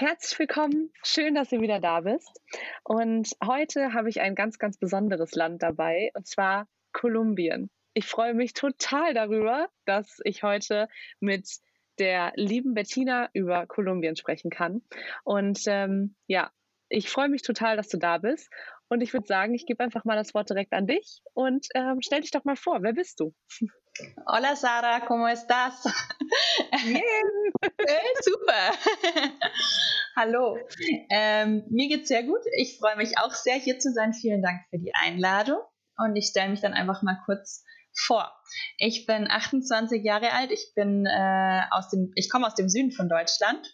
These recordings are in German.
Herzlich willkommen, schön, dass du wieder da bist. Und heute habe ich ein ganz, ganz besonderes Land dabei, und zwar Kolumbien. Ich freue mich total darüber, dass ich heute mit der lieben Bettina über Kolumbien sprechen kann. Und ähm, ja, ich freue mich total, dass du da bist. Und ich würde sagen, ich gebe einfach mal das Wort direkt an dich und ähm, stell dich doch mal vor. Wer bist du? Hola Sara, ¿cómo estás? Bien. Super. Hallo. Ähm, mir geht's sehr gut. Ich freue mich auch sehr, hier zu sein. Vielen Dank für die Einladung. Und ich stelle mich dann einfach mal kurz vor. Ich bin 28 Jahre alt. Ich bin äh, aus dem, ich komme aus dem Süden von Deutschland.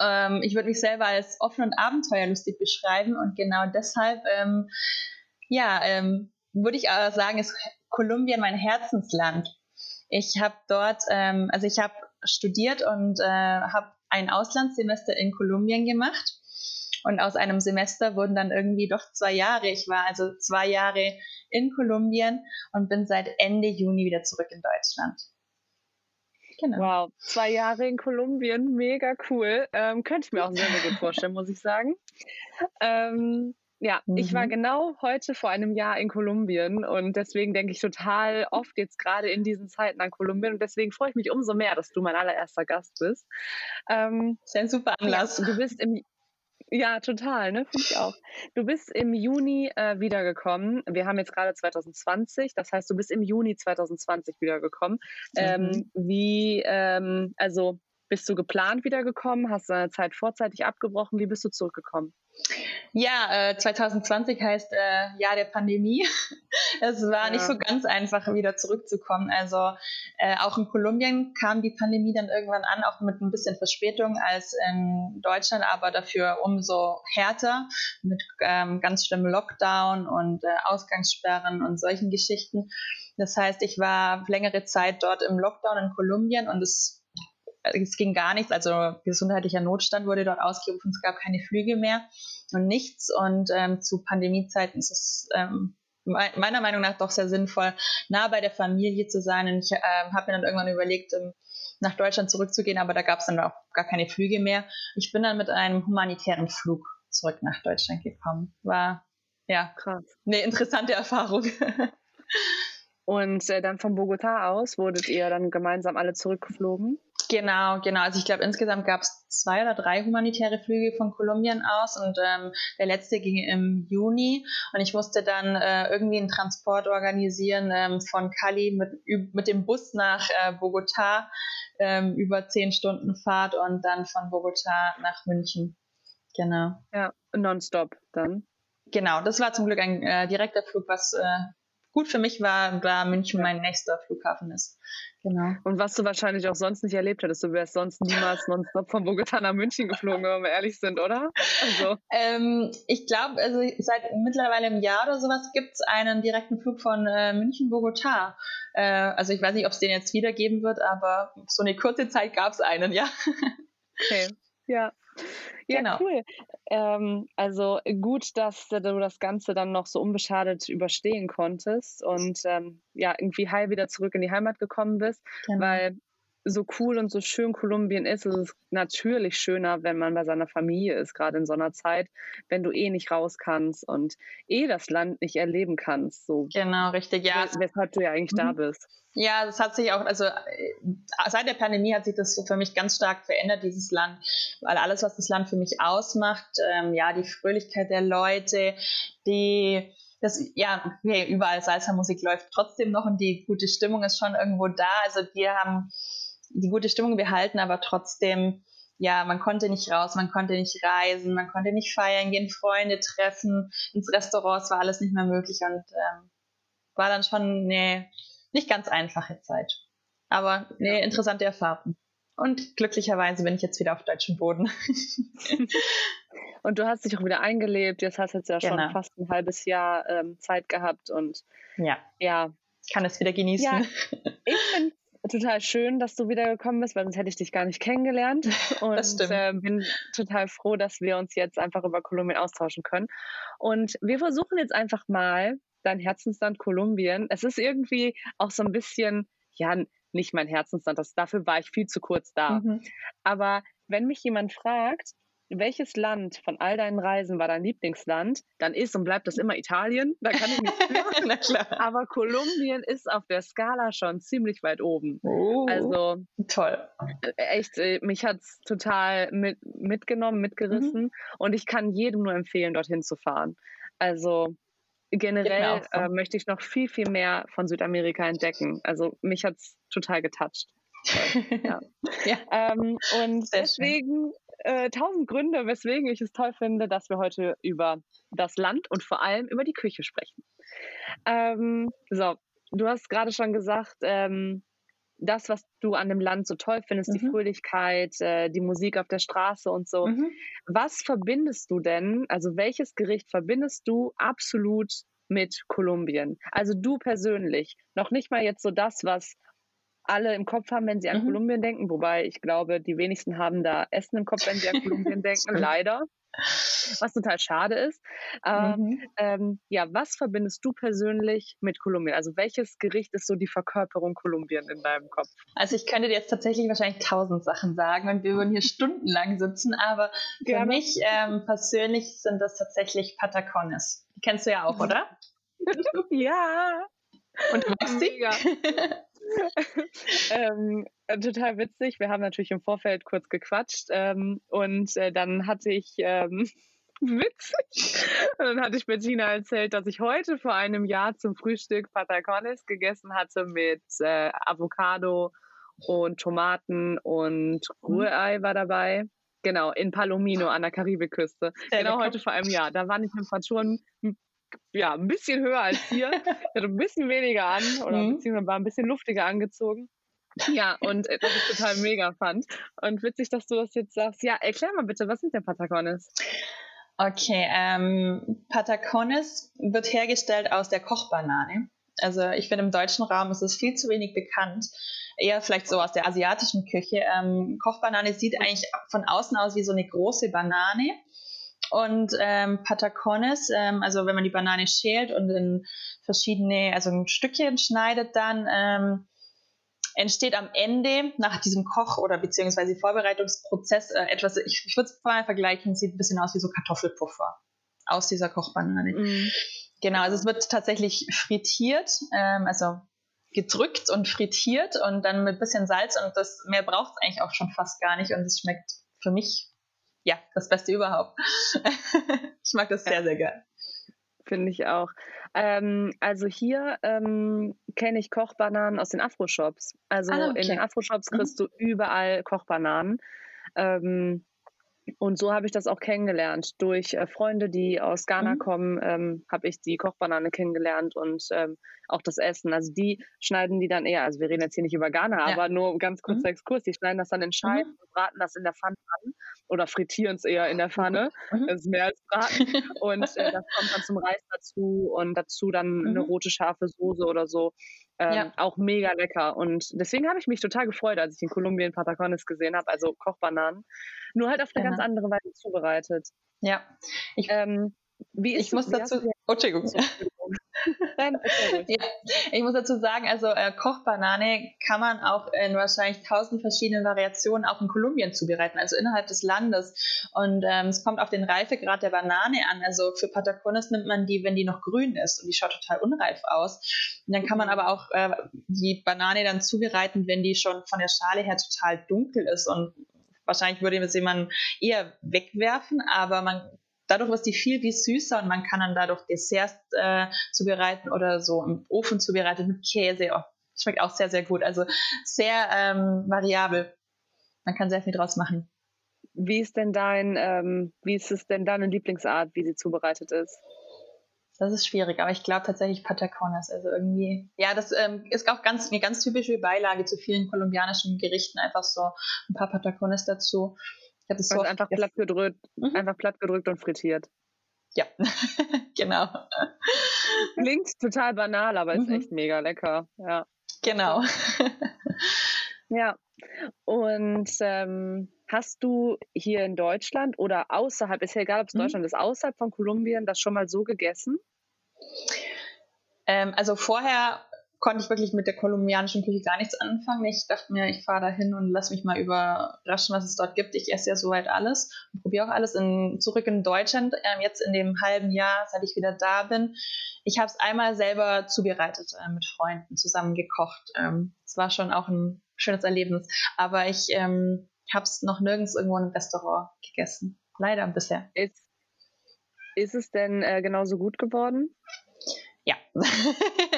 Ähm, ich würde mich selber als offen und abenteuerlustig beschreiben und genau deshalb, ähm, ja, ähm, würde ich aber sagen, ist Kolumbien mein Herzensland. Ich habe dort, ähm, also ich habe studiert und äh, habe ein Auslandssemester in Kolumbien gemacht. Und aus einem Semester wurden dann irgendwie doch zwei Jahre. Ich war also zwei Jahre in Kolumbien und bin seit Ende Juni wieder zurück in Deutschland. Genau. Wow, zwei Jahre in Kolumbien, mega cool. Ähm, könnte ich mir auch sehr, gut vorstellen, muss ich sagen. Ähm, ja, mhm. ich war mhm. genau heute vor einem Jahr in Kolumbien und deswegen denke ich total oft jetzt gerade in diesen Zeiten an Kolumbien und deswegen freue ich mich umso mehr, dass du mein allererster Gast bist. Ähm, das ist ein super Anlass. Ja, du bist im, ja, total, ne? Finde ich auch. Du bist im Juni äh, wiedergekommen. Wir haben jetzt gerade 2020, das heißt, du bist im Juni 2020 wiedergekommen. Ähm, mhm. wie, ähm, also bist du geplant wiedergekommen? Hast du deine Zeit vorzeitig abgebrochen? Wie bist du zurückgekommen? Ja, äh, 2020 heißt äh, Jahr der Pandemie. es war ja. nicht so ganz einfach, wieder zurückzukommen. Also äh, auch in Kolumbien kam die Pandemie dann irgendwann an, auch mit ein bisschen Verspätung als in Deutschland, aber dafür umso härter mit ähm, ganz schlimmem Lockdown und äh, Ausgangssperren und solchen Geschichten. Das heißt, ich war längere Zeit dort im Lockdown in Kolumbien und es es ging gar nichts, also gesundheitlicher Notstand wurde dort ausgerufen, es gab keine Flüge mehr und nichts. Und ähm, zu Pandemiezeiten ist es ähm, meiner Meinung nach doch sehr sinnvoll, nah bei der Familie zu sein. Und ich ähm, habe mir dann irgendwann überlegt, ähm, nach Deutschland zurückzugehen, aber da gab es dann auch gar keine Flüge mehr. Ich bin dann mit einem humanitären Flug zurück nach Deutschland gekommen. War ja krass. Eine interessante Erfahrung. Und äh, dann von Bogota aus wurdet ihr dann gemeinsam alle zurückgeflogen? Genau, genau. Also ich glaube, insgesamt gab es zwei oder drei humanitäre Flüge von Kolumbien aus und ähm, der letzte ging im Juni und ich musste dann äh, irgendwie einen Transport organisieren ähm, von Cali mit, mit dem Bus nach äh, Bogota ähm, über zehn Stunden Fahrt und dann von Bogota nach München. Genau. Ja, nonstop dann. Genau, das war zum Glück ein äh, direkter Flug, was äh, gut für mich war, da München ja. mein nächster Flughafen ist. Genau. Und was du wahrscheinlich auch sonst nicht erlebt hättest, du wärst sonst niemals nonstop von Bogota nach München geflogen, wenn wir ehrlich sind, oder? Also. Ähm, ich glaube, also seit mittlerweile einem Jahr oder sowas gibt es einen direkten Flug von äh, München-Bogota. Äh, also ich weiß nicht, ob es den jetzt wiedergeben wird, aber so eine kurze Zeit gab es einen, ja. Okay, ja. Ja, genau. cool. Ähm, also gut, dass du das Ganze dann noch so unbeschadet überstehen konntest und ähm, ja, irgendwie heil wieder zurück in die Heimat gekommen bist, genau. weil so cool und so schön Kolumbien ist, ist es natürlich schöner, wenn man bei seiner Familie ist, gerade in so einer Zeit, wenn du eh nicht raus kannst und eh das Land nicht erleben kannst. So. Genau, richtig, ja. Weshalb du ja eigentlich mhm. da bist. Ja, das hat sich auch, also äh, seit der Pandemie hat sich das so für mich ganz stark verändert, dieses Land, weil alles, was das Land für mich ausmacht, ähm, ja, die Fröhlichkeit der Leute, die, das, ja, okay, überall Salsa-Musik läuft trotzdem noch und die gute Stimmung ist schon irgendwo da. Also wir haben die gute Stimmung behalten, aber trotzdem, ja, man konnte nicht raus, man konnte nicht reisen, man konnte nicht feiern gehen, Freunde treffen, ins Restaurant, es war alles nicht mehr möglich und ähm, war dann schon eine nicht ganz einfache Zeit. Aber eine interessante Erfahrung. Und glücklicherweise bin ich jetzt wieder auf deutschem Boden. und du hast dich auch wieder eingelebt. Jetzt hast du jetzt ja schon genau. fast ein halbes Jahr ähm, Zeit gehabt und ja, ja, kann es wieder genießen. Ja, ich finde total schön, dass du wiedergekommen bist, weil sonst hätte ich dich gar nicht kennengelernt. Und äh, bin total froh, dass wir uns jetzt einfach über Kolumbien austauschen können. Und wir versuchen jetzt einfach mal dein Herzensland Kolumbien. Es ist irgendwie auch so ein bisschen, ja, nicht mein Herzensland, das, dafür war ich viel zu kurz da. Mhm. Aber wenn mich jemand fragt, welches Land von all deinen Reisen war dein Lieblingsland, dann ist und bleibt das immer Italien. Da kann ich nicht. Na klar. Aber Kolumbien ist auf der Skala schon ziemlich weit oben. Oh, also toll. Äh, echt, äh, mich hat es total mit, mitgenommen, mitgerissen. Mhm. Und ich kann jedem nur empfehlen, dorthin zu fahren. Also generell äh, möchte ich noch viel, viel mehr von Südamerika entdecken. Also mich hat es total getoucht. ja. ja. Ähm, und Sehr deswegen äh, tausend Gründe, weswegen ich es toll finde, dass wir heute über das Land und vor allem über die Küche sprechen. Ähm, so, du hast gerade schon gesagt, ähm, das, was du an dem Land so toll findest, mhm. die Fröhlichkeit, äh, die Musik auf der Straße und so. Mhm. Was verbindest du denn, also welches Gericht verbindest du absolut mit Kolumbien? Also du persönlich, noch nicht mal jetzt so das, was alle im Kopf haben, wenn sie an mhm. Kolumbien denken, wobei ich glaube, die wenigsten haben da Essen im Kopf, wenn sie an Kolumbien denken, leider. Was total schade ist. Ähm, mhm. Ähm, ja, was verbindest du persönlich mit Kolumbien? Also welches Gericht ist so die Verkörperung Kolumbien in deinem Kopf? Also ich könnte dir jetzt tatsächlich wahrscheinlich tausend Sachen sagen und wir würden hier stundenlang sitzen, aber für Gerne. mich ähm, persönlich sind das tatsächlich Patacones. Die kennst du ja auch, oder? ja. Und du magst sie? ähm, äh, total witzig. Wir haben natürlich im Vorfeld kurz gequatscht ähm, und äh, dann hatte ich ähm, witzig. Und dann hatte ich Bettina erzählt, dass ich heute vor einem Jahr zum Frühstück Patacones gegessen hatte mit äh, Avocado und Tomaten und mhm. Rührei war dabei. Genau, in Palomino an der Karibikküste. Genau heute vor einem Jahr. Da waren die Temperaturen ja, ein bisschen höher als hier. Ich hatte ein bisschen weniger an oder mhm. beziehungsweise war ein bisschen luftiger angezogen. Ja, und äh, das ich total mega fand. Und witzig, dass du das jetzt sagst. Ja, erklär mal bitte, was sind denn Patacones? Okay, ähm, Patacones wird hergestellt aus der Kochbanane. Also ich finde, im deutschen Raum ist es viel zu wenig bekannt. Eher vielleicht so aus der asiatischen Küche. Ähm, Kochbanane sieht eigentlich von außen aus wie so eine große Banane und ähm, Patacones, ähm, also wenn man die Banane schält und in verschiedene, also in Stückchen schneidet, dann ähm, entsteht am Ende nach diesem Koch- oder beziehungsweise Vorbereitungsprozess äh, etwas, ich, ich würde es mal vergleichen, sieht ein bisschen aus wie so Kartoffelpuffer aus dieser Kochbanane. Mhm. Genau, also es wird tatsächlich frittiert, ähm, also gedrückt und frittiert und dann mit bisschen Salz und das mehr braucht es eigentlich auch schon fast gar nicht und es schmeckt für mich ja, das Beste überhaupt. ich mag das sehr, sehr gern. Finde ich auch. Ähm, also hier ähm, kenne ich Kochbananen aus den Afro-Shops. Also ah, okay. in den Afro-Shops mhm. kriegst mhm. du überall Kochbananen. Ähm, und so habe ich das auch kennengelernt. Durch äh, Freunde, die aus Ghana mhm. kommen, ähm, habe ich die Kochbanane kennengelernt und ähm, auch das Essen. Also die schneiden die dann eher, also wir reden jetzt hier nicht über Ghana, ja. aber nur ganz kurzer mhm. Exkurs, die schneiden das dann in Scheiben mhm. und braten das in der Pfanne an oder frittieren es eher in der Pfanne. Mhm. Das ist mehr als braten. und äh, das kommt dann zum Reis dazu und dazu dann eine mhm. rote scharfe Soße oder so. Ähm, ja. Auch mega lecker. Und deswegen habe ich mich total gefreut, als ich in Kolumbien Patacones gesehen habe, also Kochbananen. Nur halt auf eine ja. ganz andere Weise zubereitet. Ja. Ich, ähm, wie ist ich muss dazu. Oh, Entschuldigung. Ja, ich muss dazu sagen, also äh, Kochbanane kann man auch in wahrscheinlich tausend verschiedenen Variationen auch in Kolumbien zubereiten, also innerhalb des Landes. Und ähm, es kommt auf den Reifegrad der Banane an. Also für Patacones nimmt man die, wenn die noch grün ist und die schaut total unreif aus. Und dann kann man aber auch äh, die Banane dann zubereiten, wenn die schon von der Schale her total dunkel ist und wahrscheinlich würde man sie eher wegwerfen, aber man dadurch wird die viel wie süßer und man kann dann dadurch Desserts äh, zubereiten oder so im Ofen zubereitet mit Käse. Oh, schmeckt auch sehr, sehr gut. Also sehr ähm, variabel. Man kann sehr viel draus machen. Wie ist denn dein, ähm, wie ist es denn deine Lieblingsart, wie sie zubereitet ist? Das ist schwierig, aber ich glaube tatsächlich Patacones. Also irgendwie, ja, das ähm, ist auch ganz, eine ganz typische Beilage zu vielen kolumbianischen Gerichten. Einfach so ein paar Patacones dazu. Habe es so einfach platt gedrückt, mhm. einfach platt gedrückt und frittiert. Ja, genau. Klingt total banal, aber ist mhm. echt mega lecker. Ja. Genau. ja. Und ähm, hast du hier in Deutschland oder außerhalb, ist ja egal, ob es mhm. Deutschland ist, außerhalb von Kolumbien das schon mal so gegessen? Ähm, also vorher konnte ich wirklich mit der kolumbianischen Küche gar nichts anfangen. Ich dachte mir, ich fahre da hin und lass mich mal überraschen, was es dort gibt. Ich esse ja soweit alles und probiere auch alles. In, zurück in Deutschland, ähm, jetzt in dem halben Jahr, seit ich wieder da bin. Ich habe es einmal selber zubereitet, äh, mit Freunden zusammen gekocht. Es ähm, war schon auch ein schönes Erlebnis. Aber ich ähm, habe es noch nirgends irgendwo in einem Restaurant gegessen. Leider bisher. Ist, ist es denn äh, genauso gut geworden? Ja,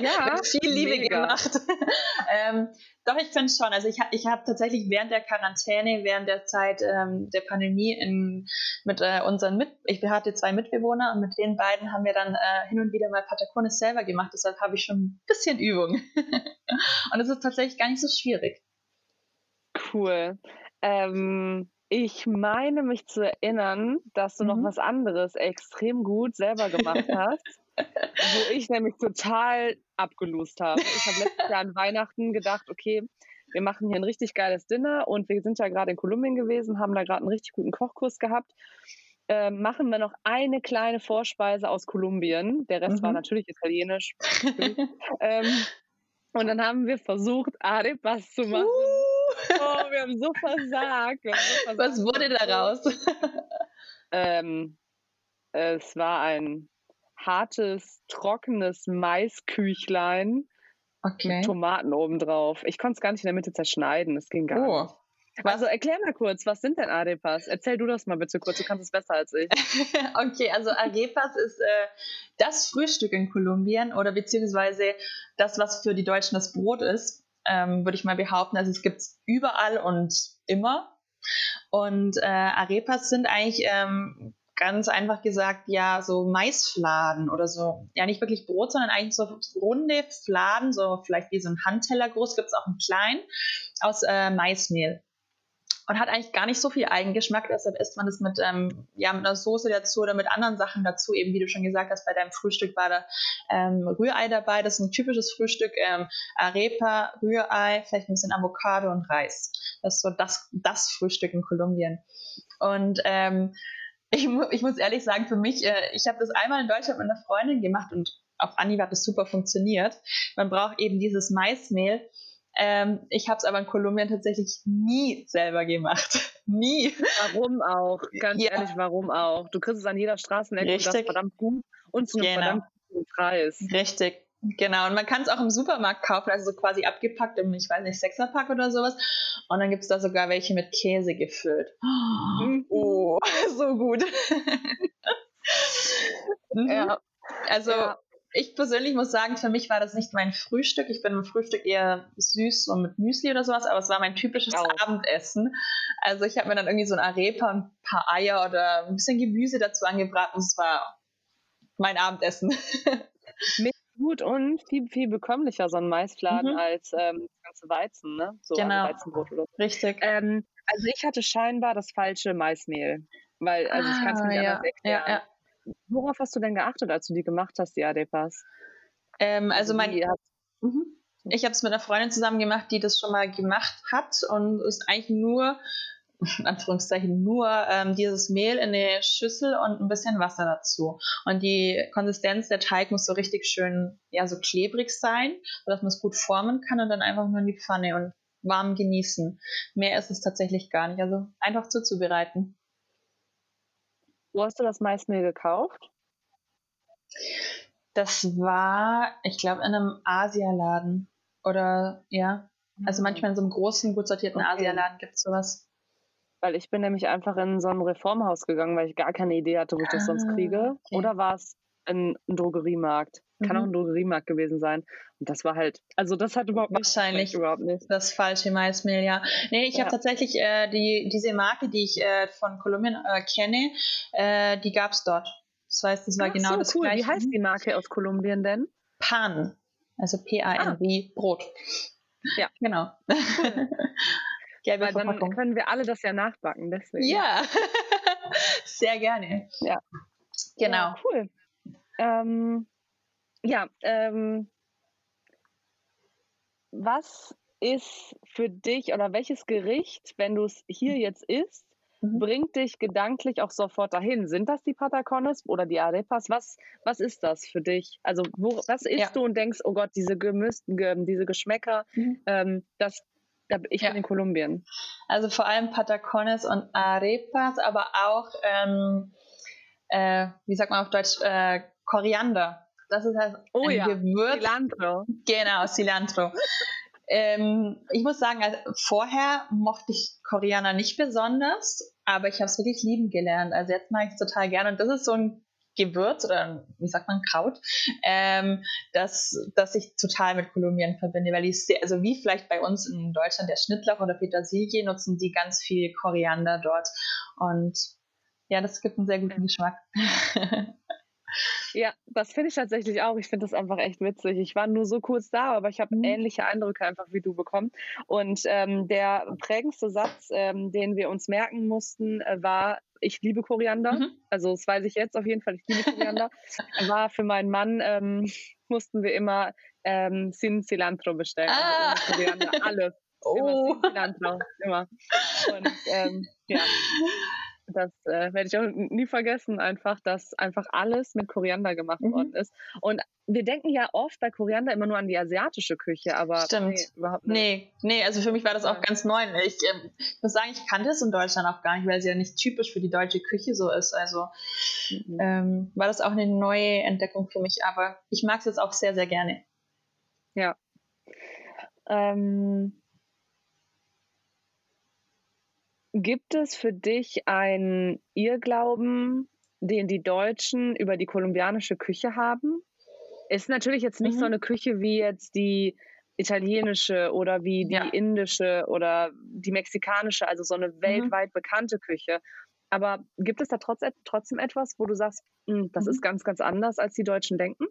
ja viel Liebe mega. gemacht. ähm, doch, ich finde schon. Also ich, ich habe tatsächlich während der Quarantäne, während der Zeit ähm, der Pandemie in, mit äh, unseren Mit ich hatte zwei Mitbewohner und mit den beiden haben wir dann äh, hin und wieder mal Patagones selber gemacht. Deshalb habe ich schon ein bisschen Übung. und es ist tatsächlich gar nicht so schwierig. Cool. Ähm, ich meine mich zu erinnern, dass du mhm. noch was anderes extrem gut selber gemacht hast wo ich nämlich total abgelost habe. Ich habe letztes Jahr an Weihnachten gedacht, okay, wir machen hier ein richtig geiles Dinner und wir sind ja gerade in Kolumbien gewesen, haben da gerade einen richtig guten Kochkurs gehabt. Äh, machen wir noch eine kleine Vorspeise aus Kolumbien. Der Rest mhm. war natürlich italienisch. ähm, und dann haben wir versucht, Arepas zu machen. Uh. Oh, wir haben so versagt. Haben so versagt. Was wurde daraus? ähm, es war ein hartes, trockenes Maisküchlein okay. mit Tomaten obendrauf. Ich konnte es gar nicht in der Mitte zerschneiden, es ging gar oh. nicht. Also erklär mal kurz, was sind denn Arepas? Erzähl du das mal bitte kurz, du kannst es besser als ich. okay, also Arepas ist äh, das Frühstück in Kolumbien oder beziehungsweise das, was für die Deutschen das Brot ist, ähm, würde ich mal behaupten. Also es gibt es überall und immer. Und äh, Arepas sind eigentlich ähm, ganz einfach gesagt, ja, so Maisfladen oder so. Ja, nicht wirklich Brot, sondern eigentlich so runde Fladen, so vielleicht wie so ein Handteller groß, gibt es auch einen kleinen, aus äh, Maismehl. Und hat eigentlich gar nicht so viel Eigengeschmack, deshalb isst man das mit, ähm, ja, mit einer Soße dazu oder mit anderen Sachen dazu. Eben wie du schon gesagt hast, bei deinem Frühstück war da ähm, Rührei dabei. Das ist ein typisches Frühstück. Ähm, Arepa, Rührei, vielleicht ein bisschen Avocado und Reis. Das ist so das, das Frühstück in Kolumbien. Und ähm, ich, ich muss ehrlich sagen, für mich, äh, ich habe das einmal in Deutschland mit einer Freundin gemacht und auf Anhieb hat das super funktioniert. Man braucht eben dieses Maismehl. Ähm, ich habe es aber in Kolumbien tatsächlich nie selber gemacht. nie. Warum auch? Ganz ja. ehrlich, warum auch? Du kriegst es an jeder Straßenecke Richtig. und das verdammt gut und zu einem genau. verdammt guten Preis. Richtig. Genau, und man kann es auch im Supermarkt kaufen, also so quasi abgepackt im, ich weiß nicht, Sechserpack oder sowas. Und dann gibt es da sogar welche mit Käse gefüllt. Oh, so gut. Mhm. ja. Also ja. ich persönlich muss sagen, für mich war das nicht mein Frühstück. Ich bin im Frühstück eher süß und mit Müsli oder sowas, aber es war mein typisches oh. Abendessen. Also ich habe mir dann irgendwie so ein Arepa und ein paar Eier oder ein bisschen Gemüse dazu angebraten. Es war mein Abendessen. Gut und viel, viel bekömmlicher, so ein Maisfladen, mhm. als ähm, das ganze Weizen, ne? So genau. Weizenbrot oder so. Richtig. Ähm, also ich hatte scheinbar das falsche Maismehl. Weil, also ich kann es nicht ah, ja. anders erklären. Ja, ja. Worauf hast du denn geachtet, als du die gemacht hast, die Adepas? Ähm, also, also mein, mhm. ich habe es mit einer Freundin zusammen gemacht, die das schon mal gemacht hat und ist eigentlich nur in Anführungszeichen nur ähm, dieses Mehl in eine Schüssel und ein bisschen Wasser dazu. Und die Konsistenz der Teig muss so richtig schön, ja, so klebrig sein, sodass man es gut formen kann und dann einfach nur in die Pfanne und warm genießen. Mehr ist es tatsächlich gar nicht. Also einfach zuzubereiten. Wo hast du das Maismehl gekauft? Das war, ich glaube, in einem Asialaden. Oder ja. Also mhm. manchmal in so einem großen, gut sortierten okay. Asialaden gibt es sowas. Weil ich bin nämlich einfach in so ein Reformhaus gegangen, weil ich gar keine Idee hatte, wo ich das ah, sonst kriege. Okay. Oder war es ein, ein Drogeriemarkt? Kann mhm. auch ein Drogeriemarkt gewesen sein. Und das war halt, also das hat überhaupt wahrscheinlich überhaupt nicht. Das falsche Maismehl, ja. Nee, ich ja. habe tatsächlich äh, die, diese Marke, die ich äh, von Kolumbien äh, kenne, äh, die gab es dort. Das heißt, das war Ach, genau so, das cool. gleiche. Wie heißt die Marke aus Kolumbien denn? Pan. Also P-A-N ah. wie Brot. Ja. Genau. Cool. Gelbe Weil dann können wir alle das ja nachbacken, deswegen. Ja, sehr gerne. Ja. Genau. Ja, cool. Ähm, ja, ähm, was ist für dich oder welches Gericht, wenn du es hier jetzt isst, mhm. bringt dich gedanklich auch sofort dahin? Sind das die Patacones oder die Arepas? Was, was ist das für dich? Also wo, was isst ja. du und denkst, oh Gott, diese Gemüsten, diese Geschmäcker, mhm. ähm, das, ich ja. bin in Kolumbien. Also vor allem Patacones und Arepas, aber auch, ähm, äh, wie sagt man auf Deutsch, äh, Koriander. Das ist halt oh, ein ja. Gewürz. Cilantro. Genau, Cilantro. ähm, ich muss sagen, also vorher mochte ich Koriander nicht besonders, aber ich habe es wirklich lieben gelernt. Also jetzt mag ich es total gerne. Und das ist so ein Gewürz oder wie sagt man, Kraut, ähm, das, das ich total mit Kolumbien verbinde, weil die sehr, also wie vielleicht bei uns in Deutschland der Schnittlauch oder Petersilie, nutzen die ganz viel Koriander dort. Und ja, das gibt einen sehr guten Geschmack. Ja, das finde ich tatsächlich auch. Ich finde das einfach echt witzig. Ich war nur so kurz da, aber ich habe mhm. ähnliche Eindrücke einfach wie du bekommen. Und ähm, der prägendste Satz, ähm, den wir uns merken mussten, äh, war, ich liebe Koriander. Mhm. Also das weiß ich jetzt auf jeden Fall, ich liebe Koriander. war für meinen Mann, ähm, mussten wir immer ähm, Sin Cilantro bestellen. Also ah. Also Koriander, alles. Oh. Immer Sin Cilantro, immer. Und ähm, ja. Das äh, werde ich auch nie vergessen, einfach, dass einfach alles mit Koriander gemacht mhm. worden ist. Und wir denken ja oft bei Koriander immer nur an die asiatische Küche, aber Stimmt. nee, überhaupt nicht. Nee, nee, also für mich war das auch ganz neu. Ich, ähm, ich muss sagen, ich kannte es in Deutschland auch gar nicht, weil es ja nicht typisch für die deutsche Küche so ist. Also mhm. ähm, war das auch eine neue Entdeckung für mich, aber ich mag es jetzt auch sehr, sehr gerne. Ja. Ähm, Gibt es für dich einen Irrglauben, den die Deutschen über die kolumbianische Küche haben? Ist natürlich jetzt nicht mhm. so eine Küche wie jetzt die italienische oder wie die ja. indische oder die mexikanische, also so eine mhm. weltweit mhm. bekannte Küche. Aber gibt es da trotz, trotzdem etwas, wo du sagst, hm, das mhm. ist ganz, ganz anders, als die Deutschen denken?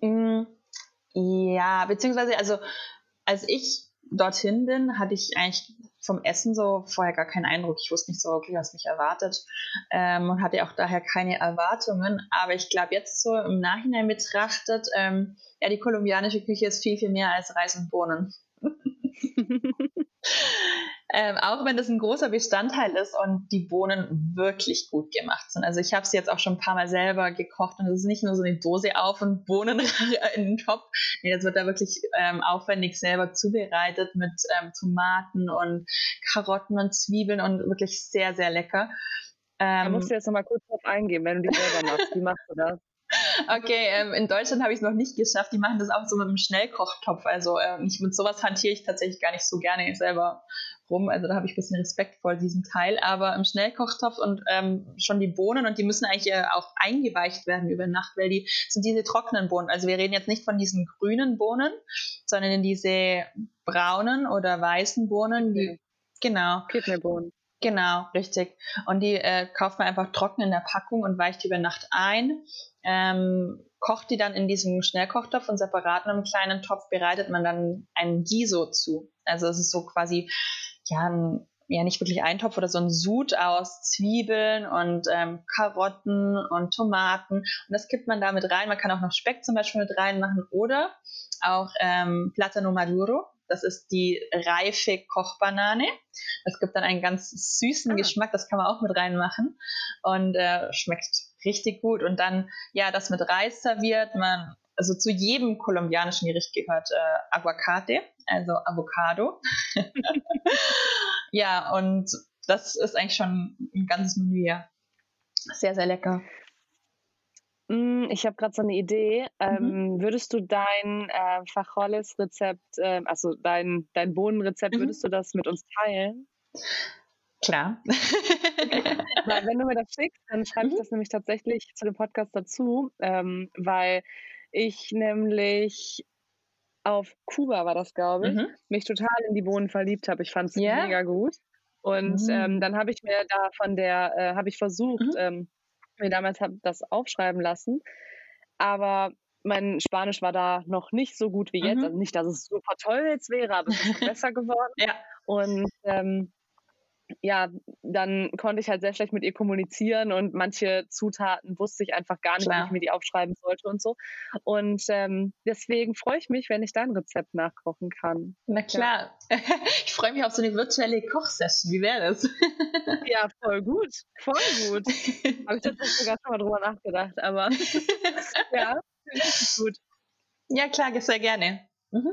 Hm, ja, beziehungsweise, also als ich dorthin bin, hatte ich eigentlich vom Essen so vorher gar keinen Eindruck. Ich wusste nicht so, okay, was mich erwartet ähm, und hatte auch daher keine Erwartungen. Aber ich glaube, jetzt so im Nachhinein betrachtet, ähm, ja, die kolumbianische Küche ist viel, viel mehr als Reis und Bohnen. Ähm, auch wenn das ein großer Bestandteil ist und die Bohnen wirklich gut gemacht sind. Also ich habe sie jetzt auch schon ein paar Mal selber gekocht und es ist nicht nur so eine Dose auf und Bohnen in den Topf. Nee, das wird da wirklich ähm, aufwendig selber zubereitet mit ähm, Tomaten und Karotten und Zwiebeln und wirklich sehr, sehr lecker. da musst du jetzt noch mal kurz drauf eingehen, wenn du die selber machst. Wie machst du das? Okay, ähm, in Deutschland habe ich es noch nicht geschafft. Die machen das auch so mit einem Schnellkochtopf. Also ähm, ich, mit sowas hantiere ich tatsächlich gar nicht so gerne selber rum. Also da habe ich ein bisschen Respekt vor diesem Teil. Aber im Schnellkochtopf und ähm, schon die Bohnen und die müssen eigentlich äh, auch eingeweicht werden über Nacht, weil die sind diese trockenen Bohnen. Also wir reden jetzt nicht von diesen grünen Bohnen, sondern in diese braunen oder weißen Bohnen, die okay. genau. Kidneybohnen. Genau, richtig. Und die äh, kauft man einfach trocken in der Packung und weicht über Nacht ein. Ähm, kocht die dann in diesem Schnellkochtopf und separat in einem kleinen Topf bereitet man dann einen Giso zu. Also es ist so quasi ja, ein, ja nicht wirklich ein Topf oder so ein Sud aus Zwiebeln und ähm, Karotten und Tomaten. Und das kippt man da mit rein. Man kann auch noch Speck zum Beispiel mit reinmachen oder auch ähm, Platano Maduro. Das ist die reife Kochbanane. Das gibt dann einen ganz süßen ah. Geschmack. Das kann man auch mit reinmachen und äh, schmeckt richtig gut. Und dann ja das mit Reis serviert. Man also zu jedem kolumbianischen Gericht gehört äh, Aguacate, also Avocado. ja, und das ist eigentlich schon ein ganzes Menü, ja. Sehr, sehr lecker. Mm, ich habe gerade so eine Idee. Ähm, mhm. würdest du dein äh, Fajoles-Rezept, äh, also dein, dein Bohnenrezept, mhm. würdest du das mit uns teilen? Klar. weil wenn du mir das schickst, dann schreibe ich mhm. das nämlich tatsächlich zu dem Podcast dazu, ähm, weil ich nämlich auf Kuba war das, glaube ich, mhm. mich total in die Bohnen verliebt habe. Ich fand es yeah. mega gut. Und mhm. ähm, dann habe ich mir da von der, äh, habe ich versucht, mhm. ähm, mir damals hab das aufschreiben lassen. Aber mein Spanisch war da noch nicht so gut wie jetzt. Mhm. Also nicht, dass es super toll jetzt wäre, aber es ist besser geworden. Ja. Und ähm, ja, dann konnte ich halt sehr schlecht mit ihr kommunizieren und manche Zutaten wusste ich einfach gar nicht, Klar. wie ich mir die aufschreiben sollte und so. Und ähm, deswegen freue ich mich, wenn ich da ein Rezept nachkochen kann. Na klar. Ja. Ich freue mich auf so eine virtuelle Kochsession. Wie wäre das? Ja, voll gut. Voll gut. Habe ich tatsächlich sogar schon mal drüber nachgedacht, aber ja, richtig gut. Ja, klar, sehr gerne. Mhm.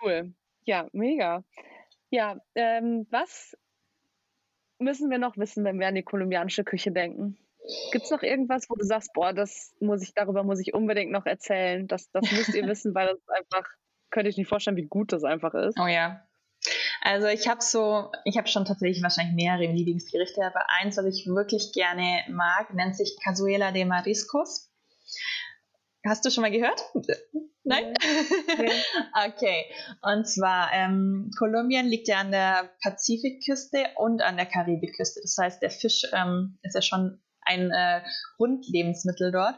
Cool. Ja, mega. Ja, ähm, was müssen wir noch wissen, wenn wir an die kolumbianische Küche denken? Gibt es noch irgendwas, wo du sagst, boah, das muss ich, darüber muss ich unbedingt noch erzählen? Das, das müsst ihr wissen, weil das einfach, könnte ich nicht vorstellen, wie gut das einfach ist. Oh ja. Also ich habe so, ich habe schon tatsächlich wahrscheinlich mehrere Lieblingsgerichte, aber eins, was ich wirklich gerne mag, nennt sich Cazuela de Mariscos. Hast du schon mal gehört? Nein? Nee. okay. Und zwar, ähm, Kolumbien liegt ja an der Pazifikküste und an der Karibikküste. Das heißt, der Fisch ähm, ist ja schon ein äh, Grundlebensmittel dort.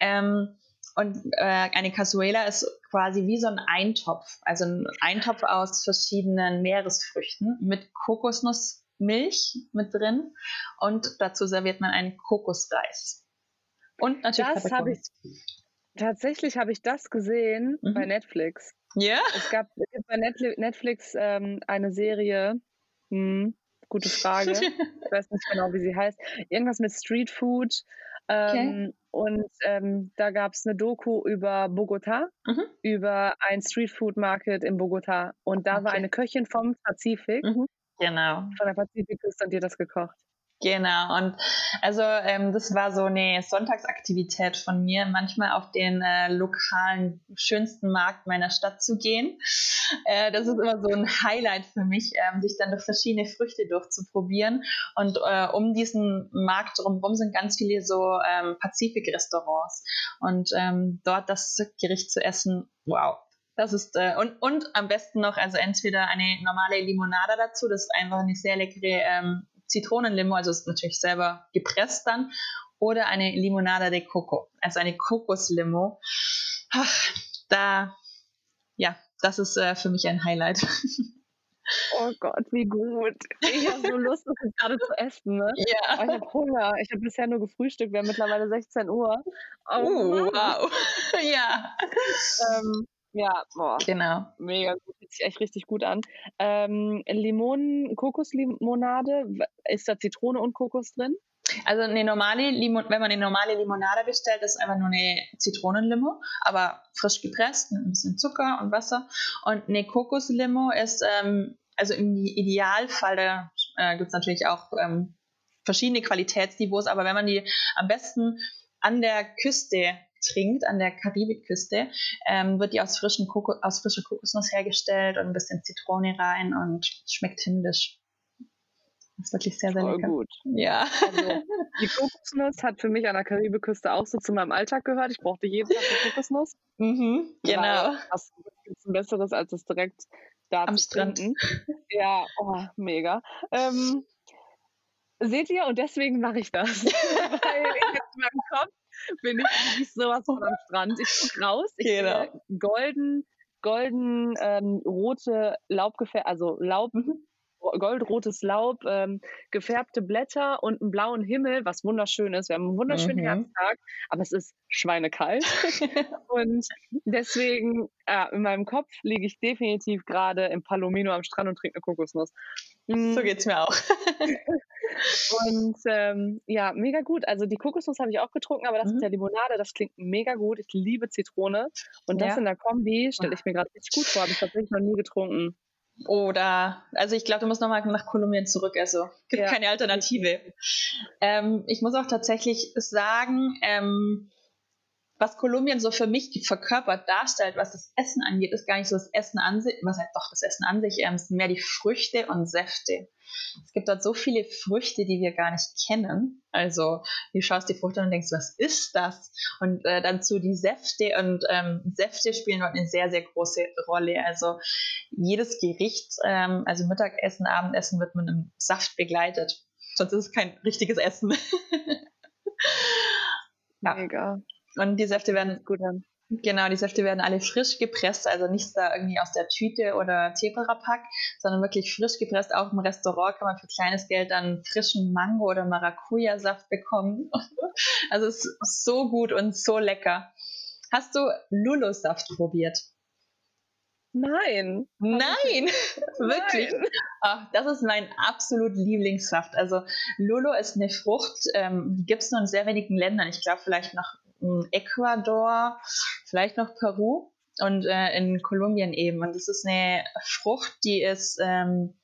Ähm, und äh, eine Cazuela ist quasi wie so ein Eintopf, also ein Eintopf aus verschiedenen Meeresfrüchten mit Kokosnussmilch mit drin und dazu serviert man einen Kokosreis. Und natürlich das habe ich tatsächlich habe ich das gesehen mhm. bei Netflix. Ja. Es gab bei Netflix ähm, eine Serie. Hm, gute Frage. ich weiß nicht genau, wie sie heißt. Irgendwas mit Street Food. Ähm, okay. Und ähm, da gab es eine Doku über Bogota, mhm. über ein Street Food Market in Bogota. Und da okay. war eine Köchin vom Pazifik. Mhm. Genau. Von der Pazifikküste und die hat das gekocht. Genau, und also ähm, das war so eine Sonntagsaktivität von mir, manchmal auf den äh, lokalen, schönsten Markt meiner Stadt zu gehen. Äh, das ist immer so ein Highlight für mich, ähm, sich dann durch verschiedene Früchte durchzuprobieren. Und äh, um diesen Markt drumherum sind ganz viele so ähm, Pazifik-Restaurants. Und ähm, dort das Gericht zu essen, wow, das ist, äh, und, und am besten noch, also entweder eine normale Limonade dazu, das ist einfach eine sehr leckere ähm, Zitronenlimo, also ist natürlich selber gepresst dann, oder eine Limonada de Coco, also eine Kokoslimo. Ach, da, ja, das ist äh, für mich ein Highlight. Oh Gott, wie gut. Ich habe so Lust, das gerade zu essen. Ne? Ja. Aber ich habe Hunger. Ich habe bisher nur gefrühstückt. Wir haben mittlerweile 16 Uhr. Oh, uh, wow. ja. Ähm, ja, boah. Genau. Mega gut, hört sich echt richtig gut an. Ähm, Limonen, Kokoslimonade, ist da Zitrone und Kokos drin? Also eine normale Limon wenn man eine normale Limonade bestellt, ist einfach nur eine Zitronenlimo, aber frisch gepresst mit ein bisschen Zucker und Wasser. Und eine Kokoslimo ist, ähm, also im Idealfall, da äh, gibt es natürlich auch ähm, verschiedene Qualitätsniveaus, aber wenn man die am besten an der Küste trinkt an der Karibikküste, ähm, wird die aus, frischen Koko aus frischer Kokosnuss hergestellt und ein bisschen Zitrone rein und schmeckt himmlisch. Das ist wirklich sehr, sehr Voll lecker. gut. Ja. Also, die Kokosnuss hat für mich an der Karibikküste auch so zu meinem Alltag gehört. Ich brauchte jeden Tag eine Kokosnuss. Mhm, genau. Was ist ein besseres, als es direkt da Am zu Strand. trinken. Ja, oh, mega. Ähm, seht ihr? Und deswegen mache ich das. Weil in meinem Kopf bin ich wirklich sowas von am Strand. Ich gucke raus, ich genau. sehe golden, golden ähm, rote Laubgefähr, also Laub, mhm. goldrotes Laub, ähm, gefärbte Blätter und einen blauen Himmel, was wunderschön ist. Wir haben einen wunderschönen mhm. Herbsttag, aber es ist schweinekalt. und deswegen, äh, in meinem Kopf liege ich definitiv gerade im Palomino am Strand und trinke eine Kokosnuss. So hm. geht's mir auch. Und ähm, ja, mega gut. Also die Kokosnuss habe ich auch getrunken, aber das mhm. ist ja Limonade, das klingt mega gut. Ich liebe Zitrone. Und das ja. in der Kombi stelle ich mir gerade richtig gut vor. Habe ich tatsächlich noch nie getrunken. Oder, also ich glaube, du musst nochmal nach Kolumbien zurück. Also gibt ja. keine Alternative. Ähm, ich muss auch tatsächlich sagen, ähm, was Kolumbien so für mich verkörpert darstellt, was das Essen angeht, ist gar nicht so das Essen an sich, was heißt doch das Essen an sich, ähm, sind mehr die Früchte und Säfte. Es gibt dort so viele Früchte, die wir gar nicht kennen. Also du schaust die Frucht an und denkst, was ist das? Und äh, dann zu die Säfte und ähm, Säfte spielen dort eine sehr, sehr große Rolle. Also jedes Gericht, ähm, also Mittagessen, Abendessen wird mit einem Saft begleitet. Sonst ist es kein richtiges Essen. ja. Mega. Und die Säfte werden gut. Genau, die Säfte werden alle frisch gepresst, also nicht da irgendwie aus der Tüte oder Tetrapack, sondern wirklich frisch gepresst. Auch im Restaurant kann man für kleines Geld dann frischen Mango- oder Maracuja-Saft bekommen. also es ist so gut und so lecker. Hast du Lulu-Saft probiert? Nein. Nein, wirklich. Nein. Ach, das ist mein absolut Lieblingssaft. Also Lulu ist eine Frucht, ähm, die gibt es nur in sehr wenigen Ländern. Ich glaube vielleicht noch Ecuador, vielleicht noch Peru und äh, in Kolumbien eben. Und das ist eine Frucht, die ist ähm,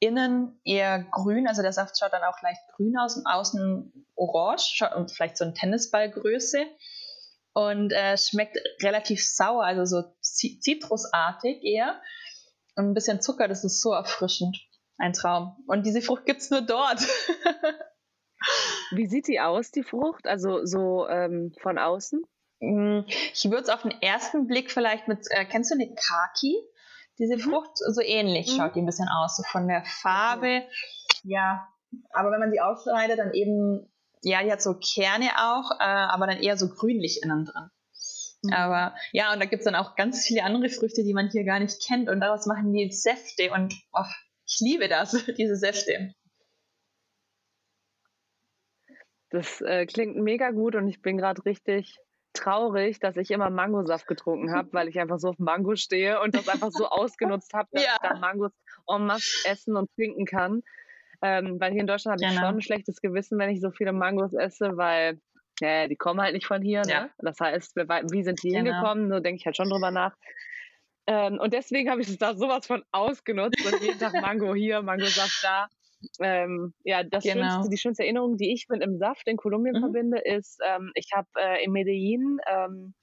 innen eher grün, also der Saft schaut dann auch leicht grün aus und außen orange, vielleicht so ein Tennisballgröße und äh, schmeckt relativ sauer, also so zitrusartig eher. Und ein bisschen Zucker, das ist so erfrischend. Ein Traum. Und diese Frucht gibt es nur dort. Wie sieht die aus, die Frucht? Also so ähm, von außen? Mm, ich würde es auf den ersten Blick vielleicht mit, äh, kennst du eine Kaki? Diese mhm. Frucht, so ähnlich mhm. schaut die ein bisschen aus, so von der Farbe. Ja, aber wenn man sie ausschneidet, dann eben, ja, die hat so Kerne auch, äh, aber dann eher so grünlich innen drin. Mhm. Aber ja, und da gibt es dann auch ganz viele andere Früchte, die man hier gar nicht kennt und daraus machen die Säfte und oh, ich liebe das, diese Säfte. Das äh, klingt mega gut und ich bin gerade richtig traurig, dass ich immer Mangosaft getrunken habe, weil ich einfach so auf Mango stehe und das einfach so ausgenutzt habe, dass ja. ich da Mangos en masse essen und trinken kann. Ähm, weil hier in Deutschland habe ich genau. schon ein schlechtes Gewissen, wenn ich so viele Mangos esse, weil ja, die kommen halt nicht von hier. Ne? Ja. Das heißt, wie sind die genau. hingekommen? So denke ich halt schon drüber nach. Ähm, und deswegen habe ich es da sowas von ausgenutzt und jeden Tag Mango hier, Mangosaft da. Ähm, ja, das genau. schönste, die schönste Erinnerung, die ich mit einem Saft in Kolumbien mhm. verbinde, ist, ähm, ich habe äh, in Medellin, ähm,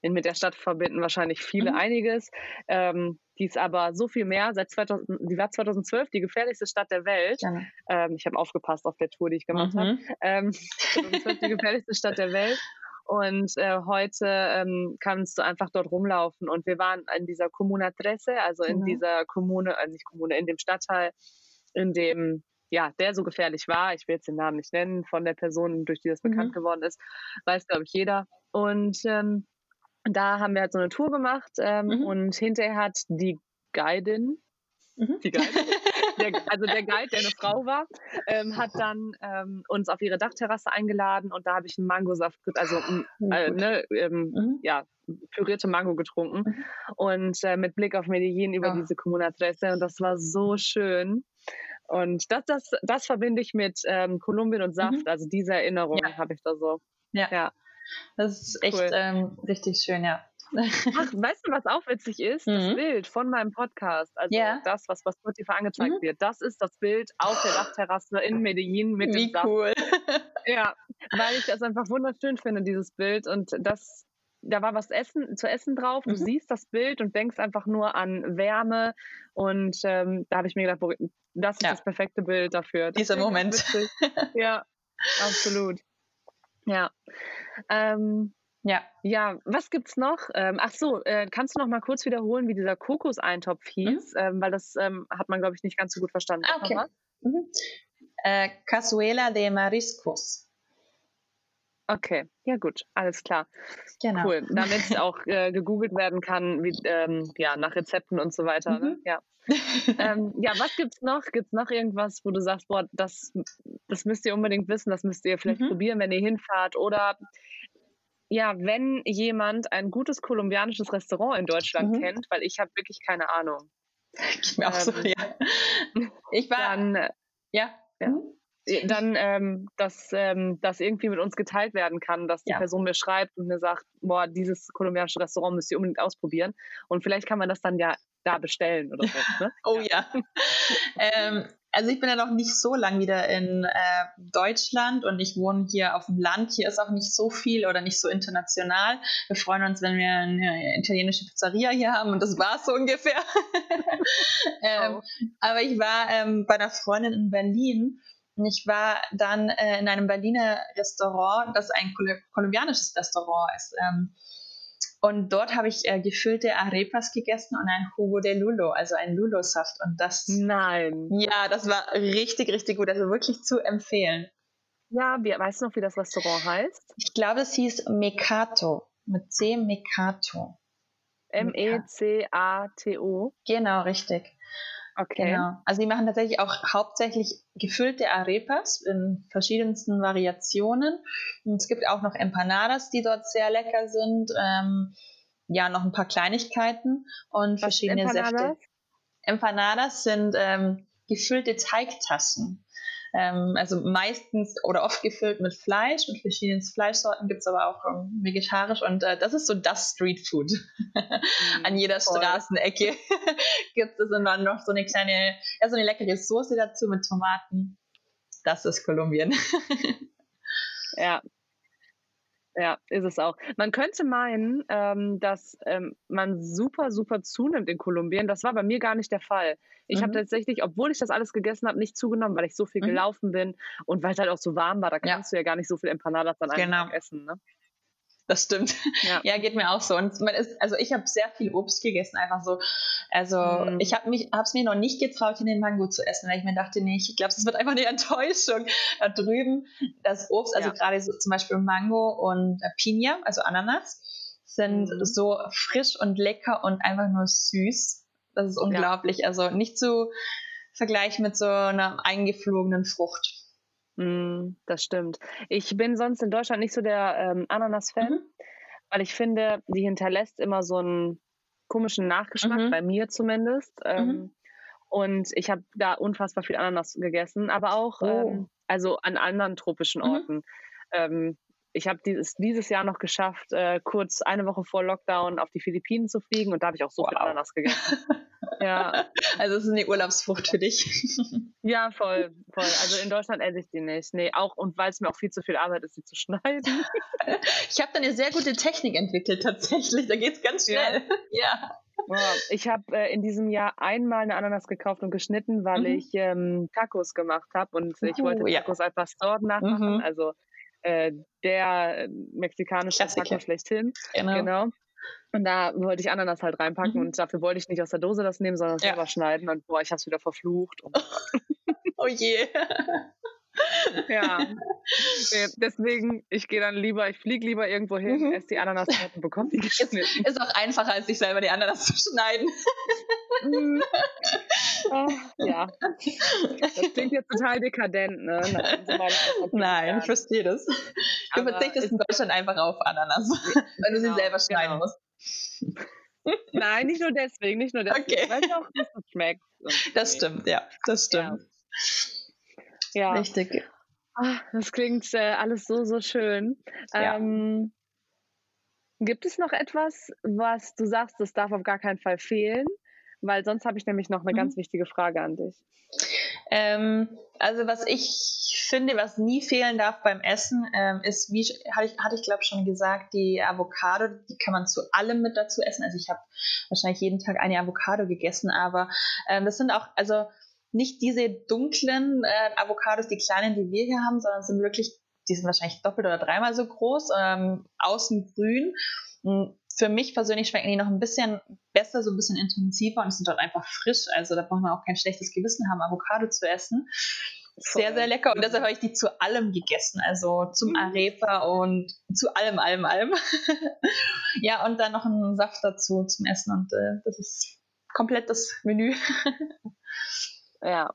in, mit der Stadt verbinden wahrscheinlich viele mhm. einiges, ähm, die ist aber so viel mehr. Seit 2000, die war 2012 die gefährlichste Stadt der Welt. Ähm, ich habe aufgepasst auf der Tour, die ich gemacht mhm. habe. Ähm, 2012 die gefährlichste Stadt der Welt. Und äh, heute ähm, kannst du einfach dort rumlaufen. Und wir waren in dieser Comuna Trece, also in genau. dieser Kommune, äh, nicht Kommune, in dem Stadtteil in dem, ja, der so gefährlich war, ich will jetzt den Namen nicht nennen, von der Person, durch die das mhm. bekannt geworden ist, weiß, glaube ich, jeder. Und ähm, da haben wir halt so eine Tour gemacht ähm, mhm. und hinterher hat die Guidin, mhm. die Guidin, der, also der Guide, der eine Frau war, ähm, hat dann ähm, uns auf ihre Dachterrasse eingeladen und da habe ich einen Mangosaft, also oh, äh, ne, ähm, mhm. ja, pürierte Mango getrunken mhm. und äh, mit Blick auf Medellin über oh. diese Comuna Trece und das war so schön. Und das, das, das verbinde ich mit ähm, Kolumbien und Saft. Mhm. Also diese Erinnerung ja. habe ich da so. Ja. ja. Das ist echt cool. ähm, richtig schön, ja. Ach, weißt du, was auch witzig ist? Mhm. Das Bild von meinem Podcast, also ja. das, was bei Spotify angezeigt mhm. wird, das ist das Bild auf der Dachterrasse in Medellin mit Wie dem Saft. cool. Ja, weil ich das einfach wunderschön finde, dieses Bild. Und das da war was essen, zu essen drauf. Du mhm. siehst das Bild und denkst einfach nur an Wärme. Und ähm, da habe ich mir gedacht, das ist ja. das perfekte Bild dafür. Dieser Moment. ja, absolut. Ja. Ähm, ja. Ja, was gibt's noch? Ähm, ach so, äh, kannst du noch mal kurz wiederholen, wie dieser Kokoseintopf hieß? Mhm. Ähm, weil das ähm, hat man, glaube ich, nicht ganz so gut verstanden. Ah, okay. Mhm. Äh, Cazuela de Mariscos. Okay, ja gut, alles klar. Genau. Cool, damit auch äh, gegoogelt werden kann, wie, ähm, ja, nach Rezepten und so weiter. Ne? Mhm. Ne? Ja. ähm, ja, was gibt's noch? Gibt's noch irgendwas, wo du sagst, boah, das, das müsst ihr unbedingt wissen, das müsst ihr vielleicht mhm. probieren, wenn ihr hinfahrt? Oder ja, wenn jemand ein gutes kolumbianisches Restaurant in Deutschland mhm. kennt, weil ich habe wirklich keine Ahnung. Ich mir auch so, ähm, ja. Ich war. Dann, äh, ja. ja. Mhm. Dann ähm, dass ähm, das irgendwie mit uns geteilt werden kann, dass die ja. Person mir schreibt und mir sagt, boah, dieses kolumbianische Restaurant müsst ihr unbedingt ausprobieren. Und vielleicht kann man das dann ja da bestellen oder so. Ne? oh ja. ähm, also ich bin ja noch nicht so lang wieder in äh, Deutschland und ich wohne hier auf dem Land. Hier ist auch nicht so viel oder nicht so international. Wir freuen uns, wenn wir eine italienische Pizzeria hier haben und das war es so ungefähr. ähm, oh. Aber ich war ähm, bei einer Freundin in Berlin ich war dann äh, in einem Berliner Restaurant, das ein kolumbianisches Restaurant ist. Ähm, und dort habe ich äh, gefüllte Arepas gegessen und ein Jugo de Lulo, also ein Lulo-Saft. Und das. Nein. Ja, das war richtig, richtig gut. Also wirklich zu empfehlen. Ja, wie, weißt du noch, wie das Restaurant heißt? Ich glaube, es hieß Mekato. mit C, Mekato. M-E-C-A-T-O. Genau, richtig. Okay. Genau. Also die machen tatsächlich auch hauptsächlich gefüllte Arepas in verschiedensten Variationen. Und es gibt auch noch Empanadas, die dort sehr lecker sind. Ähm, ja, noch ein paar Kleinigkeiten und Was verschiedene Empanadas? Säfte. Empanadas sind ähm, gefüllte Teigtaschen. Ähm, also meistens oder oft gefüllt mit Fleisch, mit verschiedenen Fleischsorten gibt es aber auch um, vegetarisch und äh, das ist so das Streetfood. Mm, An jeder voll. Straßenecke gibt es immer noch so eine kleine, ja, so eine leckere Soße dazu mit Tomaten. Das ist Kolumbien. ja, ja, ist es auch. Man könnte meinen, ähm, dass ähm, man super, super zunimmt in Kolumbien. Das war bei mir gar nicht der Fall. Ich mhm. habe tatsächlich, obwohl ich das alles gegessen habe, nicht zugenommen, weil ich so viel mhm. gelaufen bin und weil es halt auch so warm war. Da kannst ja. du ja gar nicht so viel Empanadas dann genau. einfach essen. Ne? Das stimmt. Ja. ja, geht mir auch so. Und man ist, also ich habe sehr viel Obst gegessen, einfach so. Also mhm. ich habe mich, habe es mir noch nicht getraut, in den Mango zu essen, weil ich mir dachte, nee, ich glaube, es wird einfach eine Enttäuschung da drüben. Das Obst, also ja. gerade so zum Beispiel Mango und äh, Piña, also Ananas, sind mhm. so frisch und lecker und einfach nur süß. Das ist unglaublich. Ja. Also nicht zu vergleichen mit so einer eingeflogenen Frucht. Mm, das stimmt. Ich bin sonst in Deutschland nicht so der ähm, Ananas-Fan, mhm. weil ich finde, die hinterlässt immer so einen komischen Nachgeschmack, mhm. bei mir zumindest. Ähm, mhm. Und ich habe da unfassbar viel Ananas gegessen, aber auch oh. ähm, also an anderen tropischen mhm. Orten. Ähm, ich habe dieses, dieses Jahr noch geschafft, äh, kurz eine Woche vor Lockdown auf die Philippinen zu fliegen und da habe ich auch so wow. viel Ananas gegessen. ja. Also es ist eine Urlaubsfrucht für dich. ja, voll, voll. Also in Deutschland esse ich die nicht. Nee, auch und weil es mir auch viel zu viel Arbeit ist, sie zu schneiden. ich habe da eine sehr gute Technik entwickelt tatsächlich. Da geht es ganz schnell. Ja. ja. Ich habe äh, in diesem Jahr einmal eine Ananas gekauft und geschnitten, weil mhm. ich ähm, Tacos gemacht habe und ich wollte Tacos ja. als Pastor nachmachen. Mhm. Also äh, der mexikanische Taco schlechthin. Genau. genau. Und da wollte ich Ananas halt reinpacken mhm. und dafür wollte ich nicht aus der Dose das nehmen, sondern ja. selber schneiden. Und boah, ich hab's wieder verflucht. Oh, oh je. Ja. Deswegen, ich gehe dann lieber, ich fliege lieber irgendwo hin, mhm. esse die Ananas und bekomme die geschnitten. Ist, ist auch einfacher, als sich selber die Ananas zu schneiden. Mhm. Ach, ja. Das klingt jetzt total dekadent, ne? Nein, ich verstehe das. Du Aber verzichtest in Deutschland einfach auf Ananas, weil du sie genau, selber schneiden genau. musst. Nein, nicht nur deswegen, nicht nur deswegen, okay. weil es auch nicht so schmeckt. Das stimmt, ja, das stimmt. Ja. Ja. Richtig. Ach, das klingt äh, alles so, so schön. Ja. Ähm, gibt es noch etwas, was du sagst, das darf auf gar keinen Fall fehlen? Weil sonst habe ich nämlich noch eine mhm. ganz wichtige Frage an dich. Ähm, also was ich finde, was nie fehlen darf beim Essen, ähm, ist, wie hatte ich, hatte ich glaube schon gesagt, die Avocado, die kann man zu allem mit dazu essen. Also ich habe wahrscheinlich jeden Tag eine Avocado gegessen, aber ähm, das sind auch, also nicht diese dunklen äh, Avocados, die kleinen, die wir hier haben, sondern sind wirklich, die sind wahrscheinlich doppelt oder dreimal so groß, ähm, außen grün. Und für mich persönlich schmecken die noch ein bisschen besser, so ein bisschen intensiver und sind dort einfach frisch. Also da braucht man auch kein schlechtes Gewissen haben, Avocado zu essen. Sehr, sehr lecker. Und deshalb habe ich die zu allem gegessen. Also zum mhm. Arepa und zu allem, allem, allem. ja, und dann noch einen Saft dazu zum Essen. Und äh, das ist komplett das Menü. ja,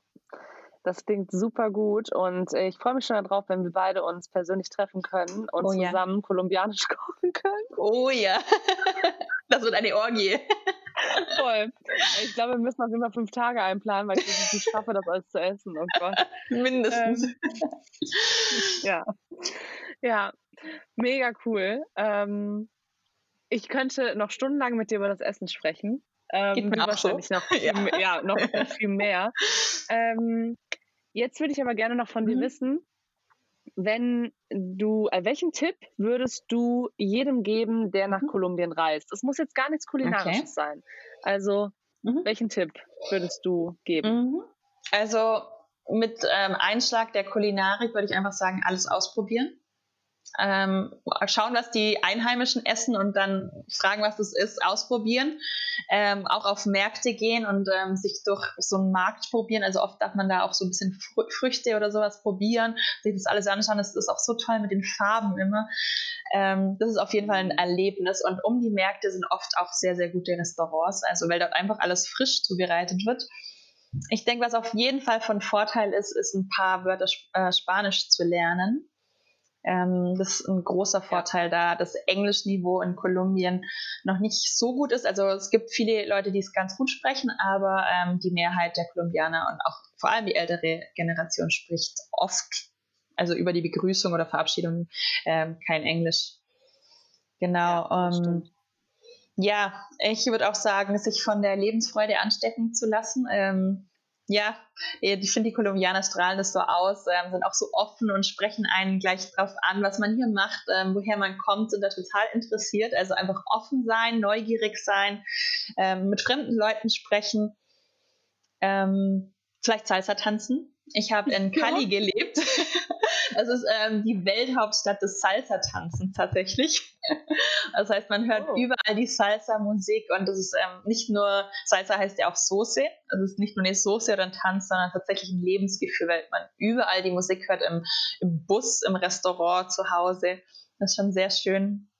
das klingt super gut und äh, ich freue mich schon darauf, wenn wir beide uns persönlich treffen können und oh, zusammen ja. kolumbianisch kochen können. Oh ja, das wird eine Orgie. Voll. Ich glaube, wir müssen auf jeden Fall fünf Tage einplanen, weil ich es nicht schaffe, das alles zu essen. Oh Gott. Mindestens. Ähm, ja. Ja, mega cool. Ähm, ich könnte noch stundenlang mit dir über das Essen sprechen. Ähm, mir wahrscheinlich so. noch, viel, ja. ja. noch viel mehr. Ähm, jetzt würde ich aber gerne noch von mhm. dir wissen, wenn du, äh, welchen Tipp würdest du jedem geben, der nach mhm. Kolumbien reist? Es muss jetzt gar nichts Kulinarisches okay. sein. Also, mhm. welchen Tipp würdest du geben? Mhm. Also, mit ähm, Einschlag der Kulinarik würde ich einfach sagen, alles ausprobieren. Ähm, schauen, was die Einheimischen essen und dann fragen, was das ist, ausprobieren. Ähm, auch auf Märkte gehen und ähm, sich durch so einen Markt probieren. Also oft darf man da auch so ein bisschen Fr Früchte oder sowas probieren, sich das alles anschauen. Das ist auch so toll mit den Farben immer. Ähm, das ist auf jeden Fall ein Erlebnis. Und um die Märkte sind oft auch sehr, sehr gute Restaurants, also weil dort einfach alles frisch zubereitet wird. Ich denke, was auf jeden Fall von Vorteil ist, ist ein paar Wörter äh, Spanisch zu lernen ähm, das ist ein großer Vorteil da, das Englischniveau in Kolumbien noch nicht so gut ist. Also es gibt viele Leute, die es ganz gut sprechen, aber ähm, die Mehrheit der Kolumbianer und auch vor allem die ältere Generation spricht oft, also über die Begrüßung oder Verabschiedung, ähm, kein Englisch. Genau. Ja, ähm, ja, ich würde auch sagen, sich von der Lebensfreude anstecken zu lassen. Ja, ich finde, die Kolumbianer strahlen das so aus, ähm, sind auch so offen und sprechen einen gleich drauf an, was man hier macht, ähm, woher man kommt, sind da total interessiert. Also einfach offen sein, neugierig sein, ähm, mit fremden Leuten sprechen, ähm, vielleicht Salsa tanzen. Ich habe in Cali ja. gelebt. Das ist ähm, die Welthauptstadt des Salsa-Tanzens tatsächlich. Das heißt, man hört oh. überall die Salsa-Musik und das ist ähm, nicht nur, Salsa heißt ja auch Soße, also es ist nicht nur eine Soße oder ein Tanz, sondern tatsächlich ein Lebensgefühl, weil man überall die Musik hört, im, im Bus, im Restaurant, zu Hause. Das ist schon sehr schön.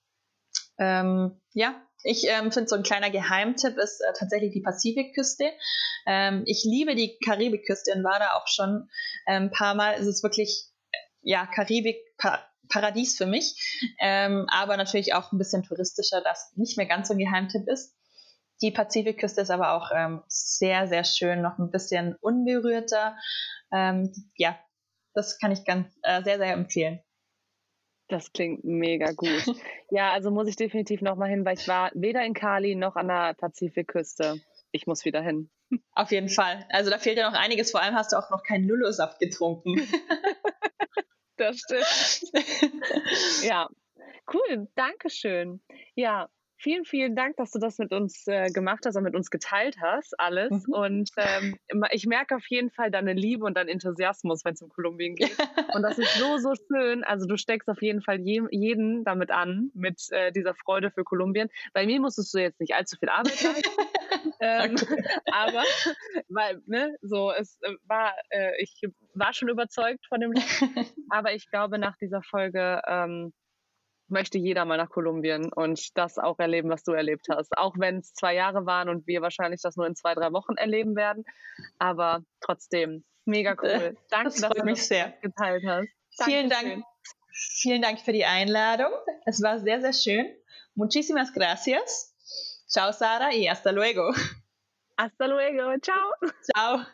Ähm, ja, ich ähm, finde, so ein kleiner Geheimtipp ist äh, tatsächlich die Pazifikküste. Ähm, ich liebe die Karibikküste und war da auch schon ein ähm, paar Mal. Es ist wirklich ja, Karibik, pa Paradies für mich, ähm, aber natürlich auch ein bisschen touristischer, das nicht mehr ganz so ein Geheimtipp ist. Die Pazifikküste ist aber auch ähm, sehr, sehr schön, noch ein bisschen unberührter. Ähm, ja, das kann ich ganz äh, sehr, sehr empfehlen. Das klingt mega gut. ja, also muss ich definitiv nochmal hin, weil ich war weder in Cali noch an der Pazifikküste. Ich muss wieder hin. Auf jeden Fall. Also da fehlt ja noch einiges. Vor allem hast du auch noch keinen Lullo-Saft getrunken. Das stimmt. ja, cool, danke schön. Ja, vielen, vielen Dank, dass du das mit uns äh, gemacht hast und mit uns geteilt hast, alles. Mhm. Und ähm, ich merke auf jeden Fall deine Liebe und deinen Enthusiasmus, wenn es um Kolumbien geht. und das ist so, so schön. Also du steckst auf jeden Fall je, jeden damit an, mit äh, dieser Freude für Kolumbien. Bei mir musstest du jetzt nicht allzu viel Arbeit leisten. ähm, aber weil, ne, so, es äh, war, äh, ich war schon überzeugt von dem Land, aber ich glaube, nach dieser Folge ähm, möchte jeder mal nach Kolumbien und das auch erleben, was du erlebt hast. Auch wenn es zwei Jahre waren und wir wahrscheinlich das nur in zwei, drei Wochen erleben werden. Aber trotzdem, mega cool. Danke, das dass du mich das sehr. geteilt hast. Vielen Dank. Vielen Dank für die Einladung. Es war sehr, sehr schön. Muchísimas gracias. Ciao, Sara, y hasta luego. Hasta luego. Ciao. Ciao.